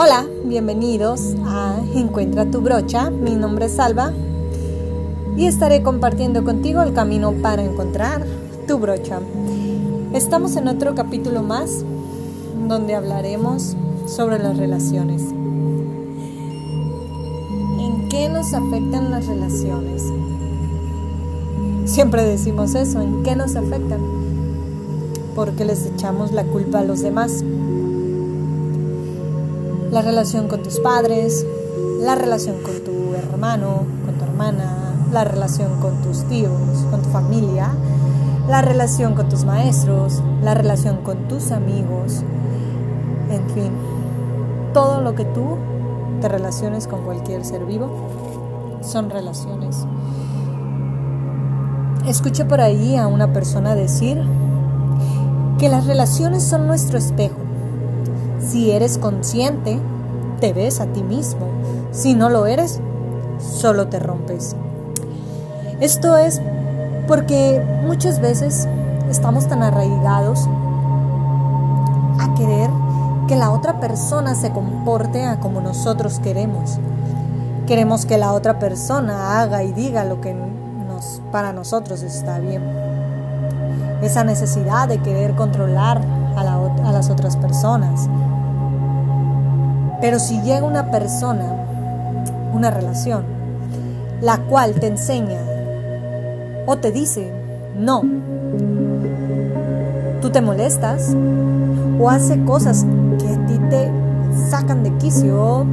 Hola, bienvenidos a Encuentra tu brocha. Mi nombre es Salva y estaré compartiendo contigo el camino para encontrar tu brocha. Estamos en otro capítulo más donde hablaremos sobre las relaciones. ¿En qué nos afectan las relaciones? Siempre decimos eso, ¿en qué nos afectan? Porque les echamos la culpa a los demás la relación con tus padres, la relación con tu hermano, con tu hermana, la relación con tus tíos, con tu familia, la relación con tus maestros, la relación con tus amigos, en fin, todo lo que tú te relaciones con cualquier ser vivo son relaciones. Escuché por ahí a una persona decir que las relaciones son nuestro espejo si eres consciente, te ves a ti mismo. Si no lo eres, solo te rompes. Esto es porque muchas veces estamos tan arraigados a querer que la otra persona se comporte a como nosotros queremos. Queremos que la otra persona haga y diga lo que para nosotros está bien. Esa necesidad de querer controlar a las otras personas, pero si llega una persona, una relación, la cual te enseña o te dice no, tú te molestas o hace cosas que a ti te sacan de quicio o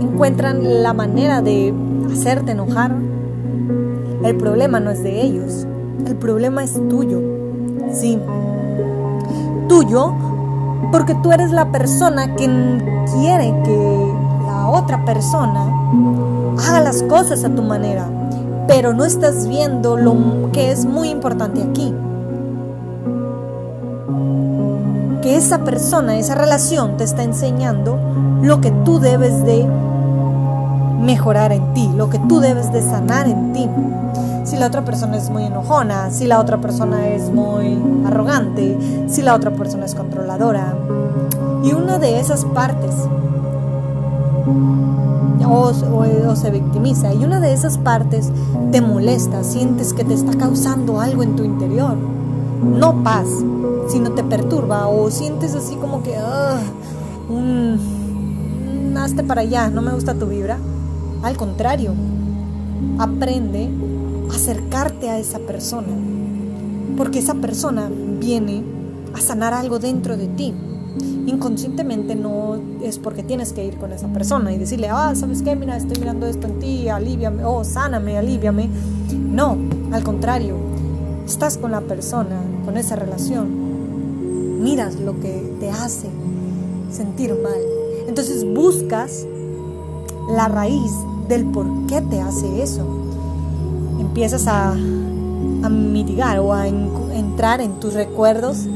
encuentran la manera de hacerte enojar, el problema no es de ellos, el problema es tuyo. Sí, tuyo porque tú eres la persona que quiere que la otra persona haga las cosas a tu manera, pero no estás viendo lo que es muy importante aquí. Que esa persona, esa relación te está enseñando lo que tú debes de mejorar en ti, lo que tú debes de sanar en ti. Si la otra persona es muy enojona, si la otra persona es muy arrogante, si la otra persona es controladora. Y una de esas partes o, se victimiza y una de esas partes te molesta, sientes que te está causando algo en tu interior. No paz, sino te perturba o sientes así como que, un, hazte para allá, no me gusta tu vibra. Al contrario, aprende acercarte a esa persona, porque esa persona viene a sanar algo dentro de ti. Inconscientemente no es porque tienes que ir con esa persona y decirle, ah, ¿sabes qué? Mira, estoy mirando esto en ti, aliviame, oh, sáname, aliviame. No, al contrario, estás con la persona, con esa relación, miras lo que te hace sentir mal. Entonces buscas la raíz del por qué te hace eso. Empiezas a, mitigar o a entrar en tus recuerdos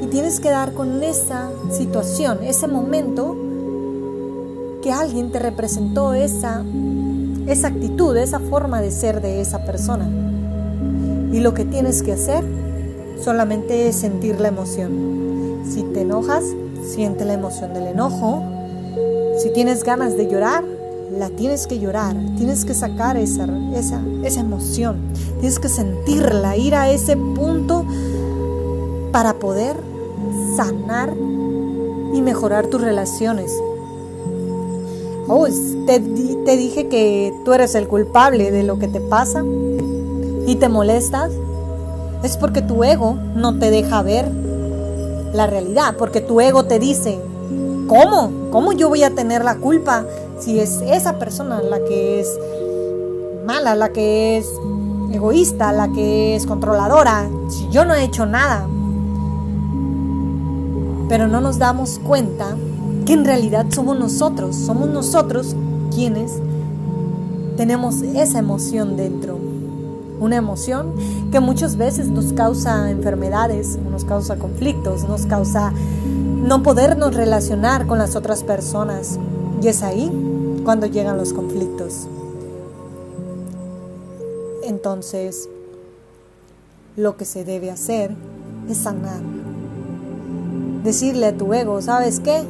y tienes que dar con esa situación, ese momento que alguien te representó esa, esa actitud, esa forma de ser de esa persona. Y lo que tienes que hacer solamente es sentir la emoción. Si te enojas, siente la emoción del enojo, si tienes ganas de llorar, la tienes que llorar, tienes que sacar esa, esa, esa emoción, tienes que sentirla, ir a ese punto para poder sanar y mejorar tus relaciones. Oh, te, te dije que tú eres el culpable de lo que te pasa y te molestas. Es porque tu ego no te deja ver la realidad, porque tu ego te dice, ¿Cómo? ¿Cómo yo voy a tener la culpa si es esa persona la que es mala, la que es egoísta, la que es controladora, si yo no he hecho nada? Pero no nos damos cuenta que en realidad somos nosotros, somos nosotros quienes tenemos esa emoción dentro. Una emoción que muchas veces nos causa enfermedades, nos causa conflictos, nos causa no podernos relacionar con las otras personas. Y es ahí cuando llegan los conflictos. Entonces, lo que se debe hacer es sanar. decirle a tu ego, ¿sabes qué?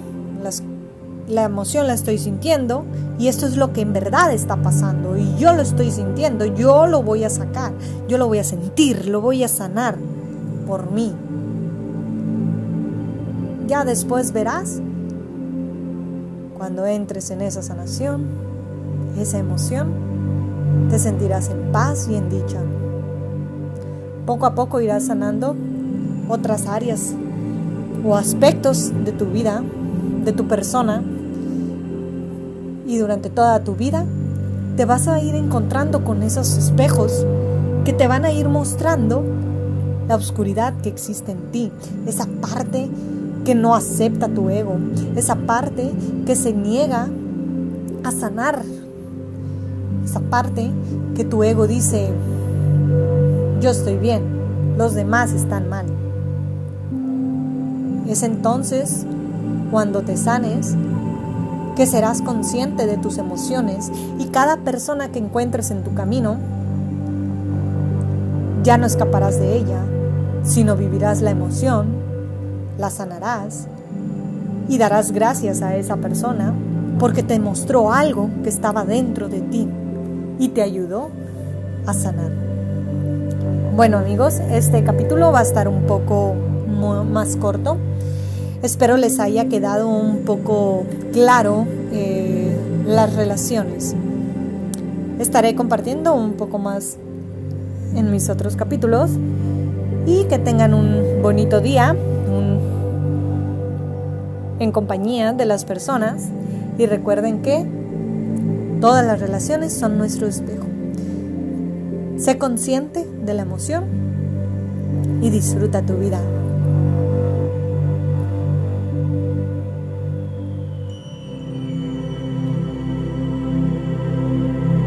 la emoción la estoy sintiendo y esto es lo que en verdad está pasando y yo lo estoy sintiendo, yo lo voy a sacar, yo lo voy a sentir, lo voy a sanar por mí. Ya después verás, cuando entres en esa sanación, esa emoción, te sentirás en paz y en dicha. Poco a poco irás sanando otras áreas o aspectos de tu vida, de tu persona, y durante toda tu vida te vas a ir encontrando con esos espejos que te van a ir mostrando la oscuridad que existe en ti, esa parte que no acepta tu ego, esa parte que se niega a sanar, esa parte que tu ego dice, yo estoy bien, los demás están mal. Es entonces cuando te sanes que serás consciente de tus emociones y cada persona que encuentres en tu camino ya no escaparás de ella, sino vivirás la emoción, la sanarás y darás gracias a esa persona porque te mostró algo que estaba dentro de ti y te ayudó a sanar. Bueno amigos, este capítulo va a estar un poco más corto Espero les haya quedado un poco claro eh, las relaciones. Estaré compartiendo un poco más en mis otros capítulos y que tengan un bonito día en compañía de las personas y recuerden que todas las relaciones son nuestro espejo. Sé consciente de la emoción y disfruta tu vida.